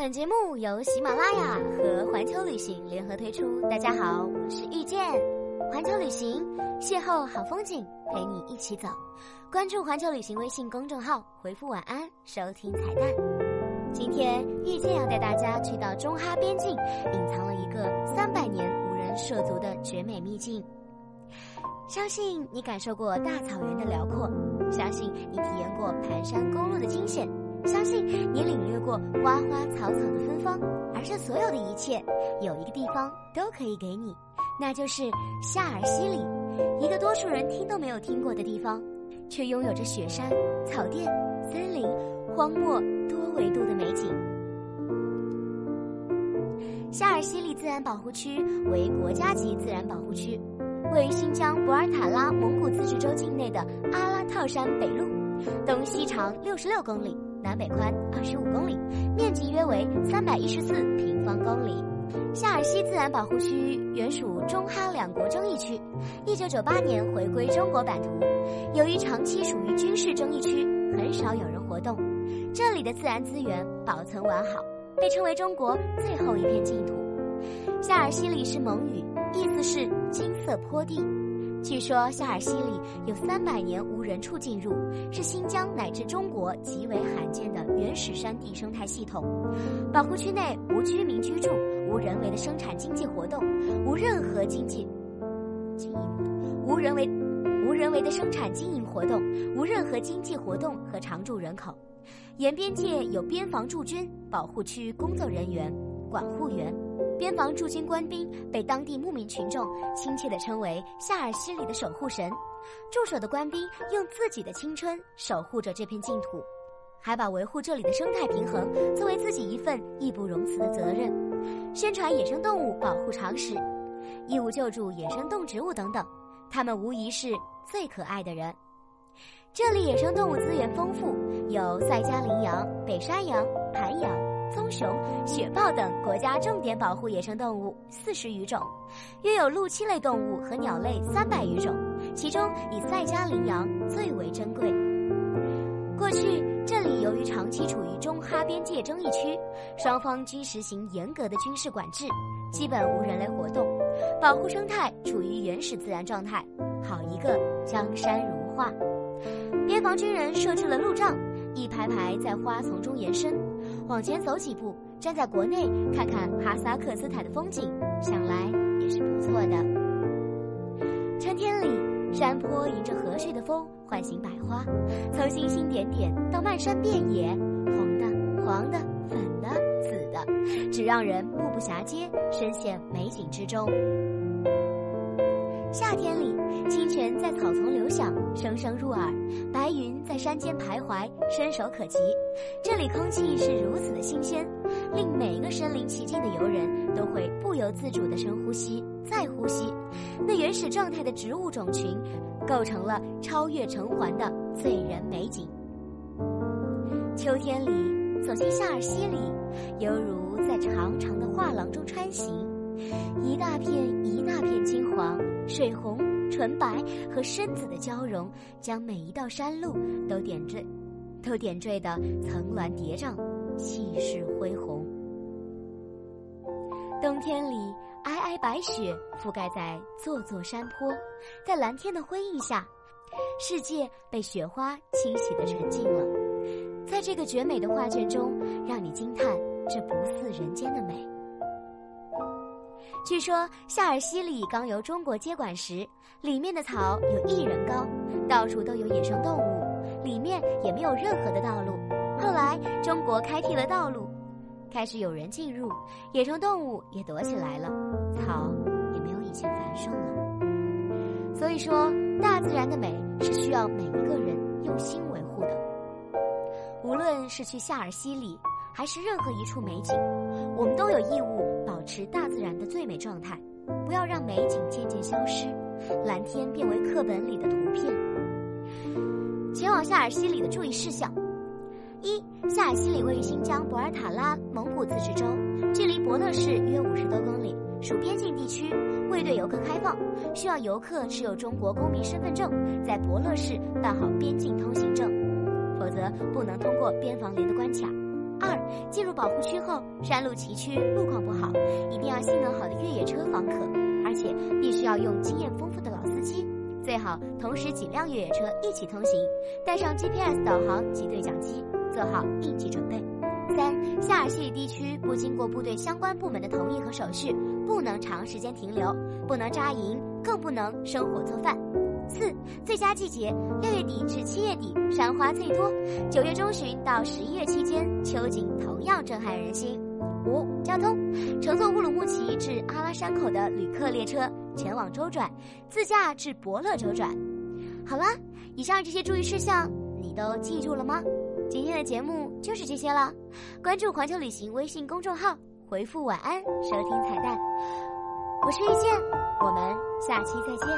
本节目由喜马拉雅和环球旅行联合推出。大家好，我是遇见环球旅行，邂逅好风景，陪你一起走。关注环球旅行微信公众号，回复晚安，收听彩蛋。今天遇见要带大家去到中哈边境，隐藏了一个三百年无人涉足的绝美秘境。相信你感受过大草原的辽阔，相信你体验过盘山公路的惊险。相信你领略过花花草草的芬芳，而这所有的一切，有一个地方都可以给你，那就是夏尔西里，一个多数人听都没有听过的地方，却拥有着雪山、草甸、森林、荒漠多维度的美景。夏尔西里自然保护区为国家级自然保护区，位于新疆博尔塔拉蒙古自治州境内的阿拉套山北麓，东西长六十六公里。南北宽二十五公里，面积约为三百一十四平方公里。夏尔西自然保护区原属中哈两国争议区，一九九八年回归中国版图。由于长期属于军事争议区，很少有人活动。这里的自然资源保存完好，被称为中国最后一片净土。夏尔西里是蒙语，意思是金色坡地。据说夏尔西里有三百年无人处进入，是新疆乃至中国极为罕见的原始山地生态系统。保护区内无居民居住，无人为的生产经济活动，无任何经济经营，无人为无人为的生产经营活动，无任何经济活动和常住人口。沿边界有边防驻军、保护区工作人员、管护员。边防驻军官兵被当地牧民群众亲切地称为夏尔西里的守护神，驻守的官兵用自己的青春守护着这片净土，还把维护这里的生态平衡作为自己一份义不容辞的责任。宣传野生动物保护常识，义务救助野生动植物等等，他们无疑是最可爱的人。这里野生动物资源丰富，有塞加羚羊、北山羊、盘羊。棕熊、雪豹等国家重点保护野生动物四十余种，约有陆栖类动物和鸟类三百余种，其中以塞加羚羊最为珍贵。过去这里由于长期处于中哈边界争议区，双方均实行严格的军事管制，基本无人类活动，保护生态处于原始自然状态，好一个江山如画。边防军人设置了路障，一排排在花丛中延伸。往前走几步，站在国内看看哈萨克斯坦的风景，想来也是不错的。春天里，山坡迎着和煦的风，唤醒百花，从星星点点到漫山遍野，红的、黄的、粉的、紫的，只让人目不暇接，深陷美景之中。夏天里，清泉在草丛流响，声声入耳；白云在山间徘徊，伸手可及。这里空气是如此的新鲜，令每一个身临其境的游人都会不由自主地深呼吸、再呼吸。那原始状态的植物种群，构成了超越城环的醉人美景。秋天里，走进夏尔西里，犹如在长长的画廊中穿行。一大片一大片金黄、水红、纯白和深紫的交融，将每一道山路都点缀，都点缀的层峦叠嶂，气势恢宏。冬天里，皑皑白雪覆盖在座座山坡，在蓝天的辉映下，世界被雪花清洗的纯净了。在这个绝美的画卷中，让你惊叹这不似人间的美。据说夏尔西里刚由中国接管时，里面的草有一人高，到处都有野生动物，里面也没有任何的道路。后来中国开辟了道路，开始有人进入，野生动物也躲起来了，草也没有以前繁盛了。所以说，大自然的美是需要每一个人用心维护的。无论是去夏尔西里，还是任何一处美景，我们都有义务。保持大自然的最美状态，不要让美景渐渐消失，蓝天变为课本里的图片。前往夏尔西里的注意事项：一、夏尔西里位于新疆博尔塔拉蒙古自治州，距离博乐市约五十多公里，属边境地区，未对游客开放，需要游客持有中国公民身份证，在博乐市办好边境通行证，否则不能通过边防连的关卡。二，进入保护区后，山路崎岖，路况不好，一定要性能好的越野车方可，而且必须要用经验丰富的老司机，最好同时几辆越野车一起通行，带上 GPS 导航及对讲机，做好应急准备。三，夏尔西地区不经过部队相关部门的同意和手续，不能长时间停留，不能扎营，更不能生火做饭。四，最佳季节六月底至七月底，山花最多；九月中旬到十一月期间，秋景同样震撼人心。五，交通，乘坐乌鲁木齐至阿拉山口的旅客列车前往周转，自驾至伯乐周转。好了，以上这些注意事项你都记住了吗？今天的节目就是这些了，关注环球旅行微信公众号，回复晚安收听彩蛋。我是遇见，我们下期再见。